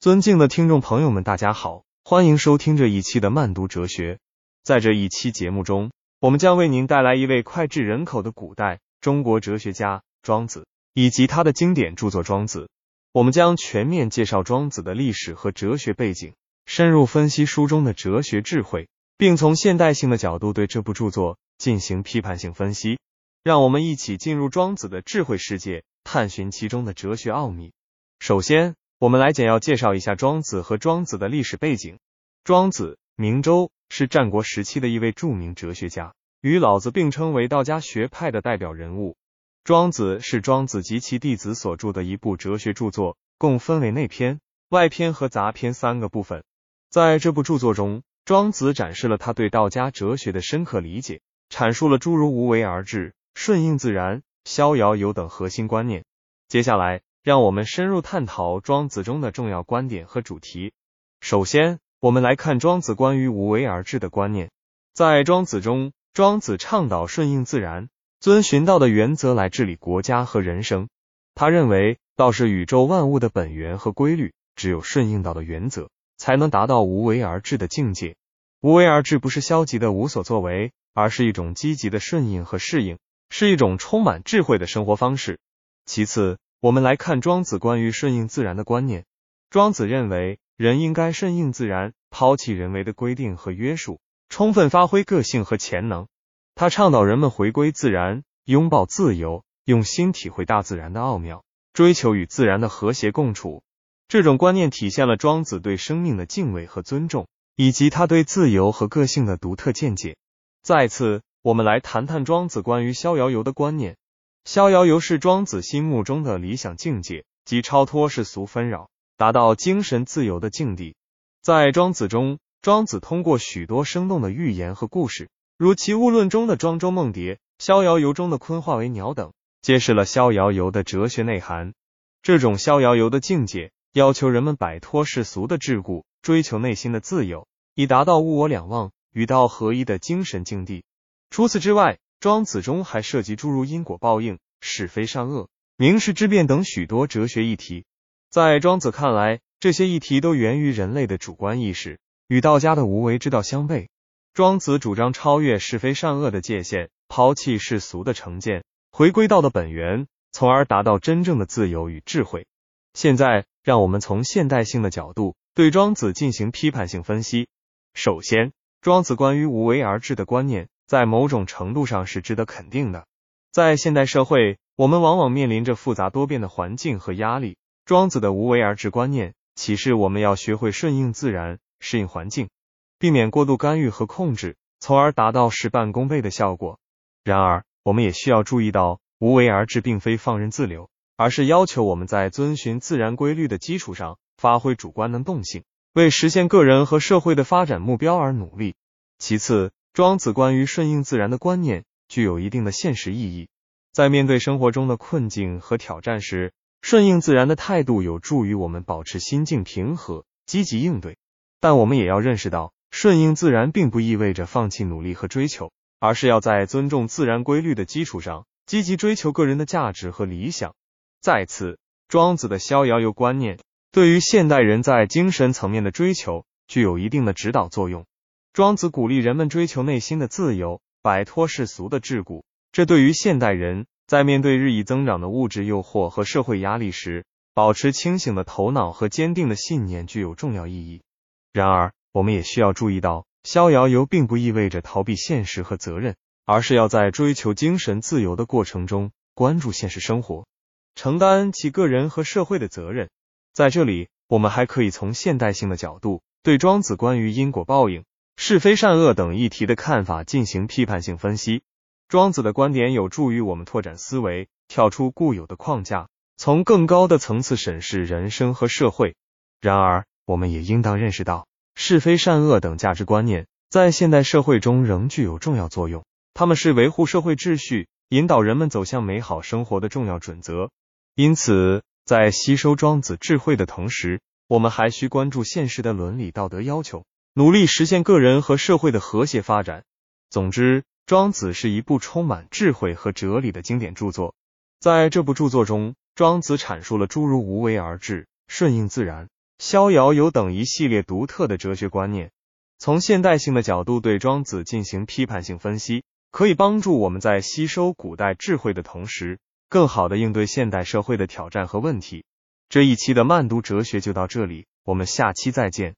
尊敬的听众朋友们，大家好，欢迎收听这一期的慢读哲学。在这一期节目中，我们将为您带来一位脍炙人口的古代中国哲学家庄子，以及他的经典著作《庄子》。我们将全面介绍庄子的历史和哲学背景，深入分析书中的哲学智慧，并从现代性的角度对这部著作进行批判性分析。让我们一起进入庄子的智慧世界，探寻其中的哲学奥秘。首先，我们来简要介绍一下庄子和庄子的历史背景。庄子，名周，是战国时期的一位著名哲学家，与老子并称为道家学派的代表人物。庄子是庄子及其弟子所著的一部哲学著作，共分为内篇、外篇和杂篇三个部分。在这部著作中，庄子展示了他对道家哲学的深刻理解，阐述了诸如无为而治、顺应自然、逍遥游等核心观念。接下来。让我们深入探讨庄子中的重要观点和主题。首先，我们来看庄子关于无为而治的观念。在庄子中，庄子倡导顺应自然，遵循道的原则来治理国家和人生。他认为，道是宇宙万物的本源和规律，只有顺应道的原则，才能达到无为而治的境界。无为而治不是消极的无所作为，而是一种积极的顺应和适应，是一种充满智慧的生活方式。其次，我们来看庄子关于顺应自然的观念。庄子认为，人应该顺应自然，抛弃人为的规定和约束，充分发挥个性和潜能。他倡导人们回归自然，拥抱自由，用心体会大自然的奥妙，追求与自然的和谐共处。这种观念体现了庄子对生命的敬畏和尊重，以及他对自由和个性的独特见解。再次，我们来谈谈庄子关于逍遥游的观念。逍遥游是庄子心目中的理想境界，即超脱世俗纷扰，达到精神自由的境地。在庄子中，庄子通过许多生动的寓言和故事，如《齐物论》中的庄周梦蝶，《逍遥游》中的鲲化为鸟等，揭示了逍遥游的哲学内涵。这种逍遥游的境界，要求人们摆脱世俗的桎梏，追求内心的自由，以达到物我两忘、与道合一的精神境地。除此之外，庄子中还涉及诸如因果报应、是非善恶、名实之辩等许多哲学议题。在庄子看来，这些议题都源于人类的主观意识，与道家的无为之道相悖。庄子主张超越是非善恶的界限，抛弃世俗的成见，回归道的本源，从而达到真正的自由与智慧。现在，让我们从现代性的角度对庄子进行批判性分析。首先，庄子关于无为而治的观念。在某种程度上是值得肯定的。在现代社会，我们往往面临着复杂多变的环境和压力。庄子的无为而治观念启示我们要学会顺应自然，适应环境，避免过度干预和控制，从而达到事半功倍的效果。然而，我们也需要注意到，无为而治并非放任自流，而是要求我们在遵循自然规律的基础上，发挥主观能动性，为实现个人和社会的发展目标而努力。其次，庄子关于顺应自然的观念具有一定的现实意义，在面对生活中的困境和挑战时，顺应自然的态度有助于我们保持心境平和，积极应对。但我们也要认识到，顺应自然并不意味着放弃努力和追求，而是要在尊重自然规律的基础上，积极追求个人的价值和理想。再次，庄子的逍遥游观念对于现代人在精神层面的追求具有一定的指导作用。庄子鼓励人们追求内心的自由，摆脱世俗的桎梏。这对于现代人在面对日益增长的物质诱惑和社会压力时，保持清醒的头脑和坚定的信念具有重要意义。然而，我们也需要注意到，逍遥游并不意味着逃避现实和责任，而是要在追求精神自由的过程中关注现实生活，承担起个人和社会的责任。在这里，我们还可以从现代性的角度对庄子关于因果报应。是非善恶等议题的看法进行批判性分析。庄子的观点有助于我们拓展思维，跳出固有的框架，从更高的层次审视人生和社会。然而，我们也应当认识到，是非善恶等价值观念在现代社会中仍具有重要作用。他们是维护社会秩序、引导人们走向美好生活的重要准则。因此，在吸收庄子智慧的同时，我们还需关注现实的伦理道德要求。努力实现个人和社会的和谐发展。总之，《庄子》是一部充满智慧和哲理的经典著作。在这部著作中，庄子阐述了诸如无为而治、顺应自然、逍遥游等一系列独特的哲学观念。从现代性的角度对庄子进行批判性分析，可以帮助我们在吸收古代智慧的同时，更好的应对现代社会的挑战和问题。这一期的慢读哲学就到这里，我们下期再见。